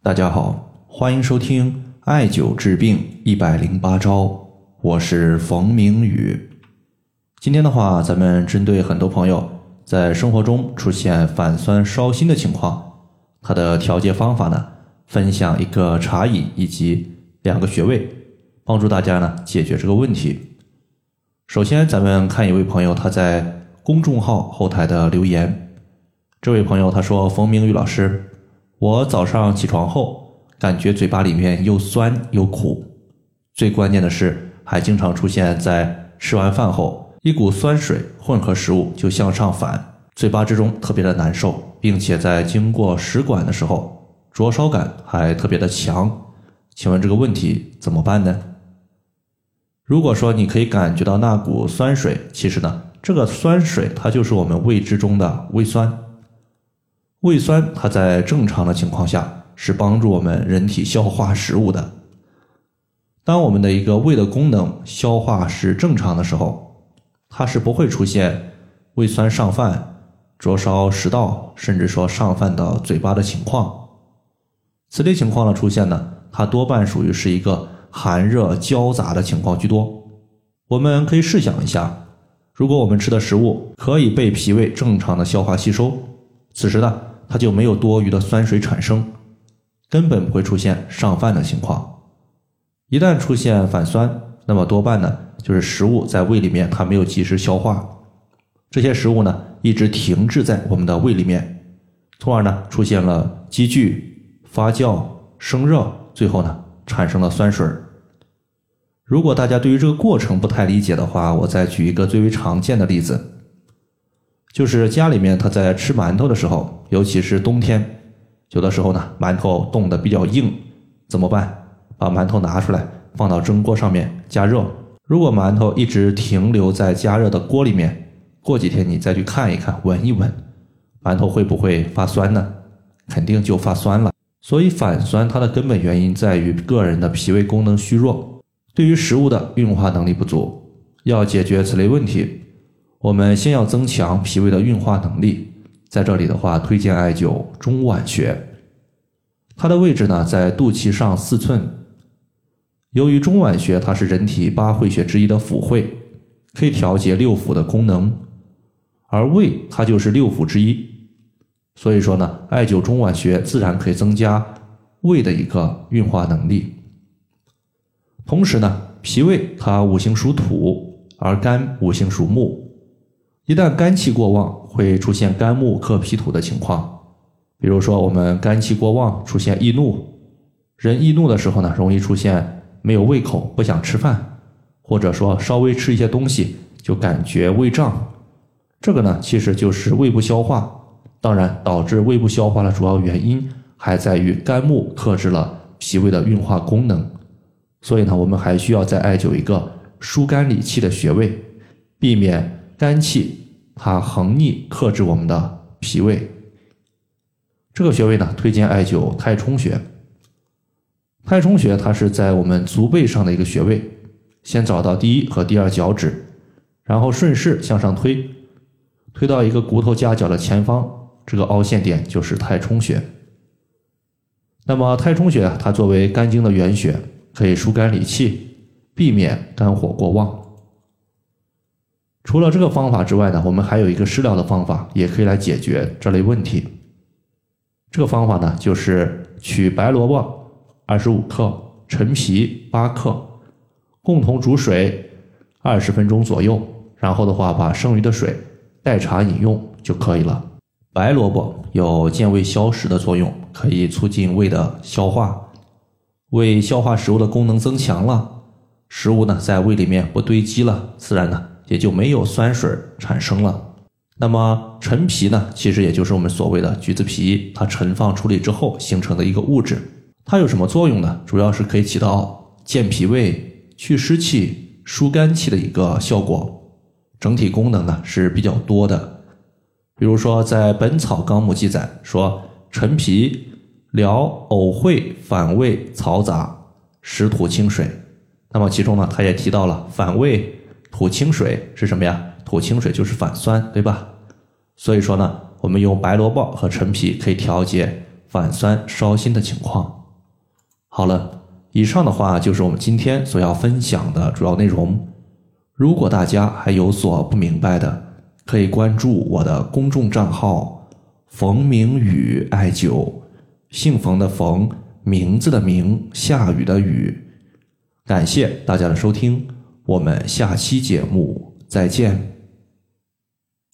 大家好，欢迎收听艾灸治病一百零八招，我是冯明宇。今天的话，咱们针对很多朋友在生活中出现反酸烧心的情况，它的调节方法呢，分享一个茶饮以及两个穴位，帮助大家呢解决这个问题。首先，咱们看一位朋友他在公众号后台的留言，这位朋友他说：“冯明宇老师。”我早上起床后，感觉嘴巴里面又酸又苦，最关键的是还经常出现在吃完饭后，一股酸水混合食物就向上反，嘴巴之中特别的难受，并且在经过食管的时候，灼烧感还特别的强。请问这个问题怎么办呢？如果说你可以感觉到那股酸水，其实呢，这个酸水它就是我们胃之中的胃酸。胃酸，它在正常的情况下是帮助我们人体消化食物的。当我们的一个胃的功能消化是正常的时候，它是不会出现胃酸上泛、灼烧食道，甚至说上泛到嘴巴的情况。此类情况的出现呢，它多半属于是一个寒热交杂的情况居多。我们可以试想一下，如果我们吃的食物可以被脾胃正常的消化吸收，此时呢？它就没有多余的酸水产生，根本不会出现上泛的情况。一旦出现反酸，那么多半呢就是食物在胃里面它没有及时消化，这些食物呢一直停滞在我们的胃里面，从而呢出现了积聚、发酵、生热，最后呢产生了酸水。如果大家对于这个过程不太理解的话，我再举一个最为常见的例子。就是家里面他在吃馒头的时候，尤其是冬天，有的时候呢，馒头冻得比较硬，怎么办？把馒头拿出来，放到蒸锅上面加热。如果馒头一直停留在加热的锅里面，过几天你再去看一看，闻一闻，馒头会不会发酸呢？肯定就发酸了。所以反酸它的根本原因在于个人的脾胃功能虚弱，对于食物的运化能力不足。要解决此类问题。我们先要增强脾胃的运化能力，在这里的话，推荐艾灸中脘穴，它的位置呢在肚脐上四寸。由于中脘穴它是人体八会穴之一的腑会，可以调节六腑的功能，而胃它就是六腑之一，所以说呢，艾灸中脘穴自然可以增加胃的一个运化能力。同时呢，脾胃它五行属土，而肝五行属木。一旦肝气过旺，会出现肝木克脾土的情况。比如说，我们肝气过旺，出现易怒。人易怒的时候呢，容易出现没有胃口，不想吃饭，或者说稍微吃一些东西就感觉胃胀。这个呢，其实就是胃部消化。当然，导致胃部消化的主要原因还在于肝木克制了脾胃的运化功能。所以呢，我们还需要再艾灸一个疏肝理气的穴位，避免。肝气它横逆克制我们的脾胃，这个穴位呢，推荐艾灸太冲穴。太冲穴它是在我们足背上的一个穴位，先找到第一和第二脚趾，然后顺势向上推，推到一个骨头夹角的前方，这个凹陷点就是太冲穴。那么太冲穴它作为肝经的原穴，可以疏肝理气，避免肝火过旺。除了这个方法之外呢，我们还有一个食疗的方法，也可以来解决这类问题。这个方法呢，就是取白萝卜二十五克、陈皮八克，共同煮水二十分钟左右，然后的话把剩余的水代茶饮用就可以了。白萝卜有健胃消食的作用，可以促进胃的消化，胃消化食物的功能增强了，食物呢在胃里面不堆积了，自然呢。也就没有酸水产生了。那么陈皮呢，其实也就是我们所谓的橘子皮，它陈放处理之后形成的一个物质。它有什么作用呢？主要是可以起到健脾胃、去湿气、疏肝气的一个效果。整体功能呢是比较多的。比如说在《本草纲目》记载说，陈皮疗呕秽反胃嘈杂，食土清水。那么其中呢，它也提到了反胃。吐清水是什么呀？吐清水就是反酸，对吧？所以说呢，我们用白萝卜和陈皮可以调节反酸烧心的情况。好了，以上的话就是我们今天所要分享的主要内容。如果大家还有所不明白的，可以关注我的公众账号“冯明宇艾灸”，姓冯的冯，名字的名，下雨的雨。感谢大家的收听，我们下期节目再见。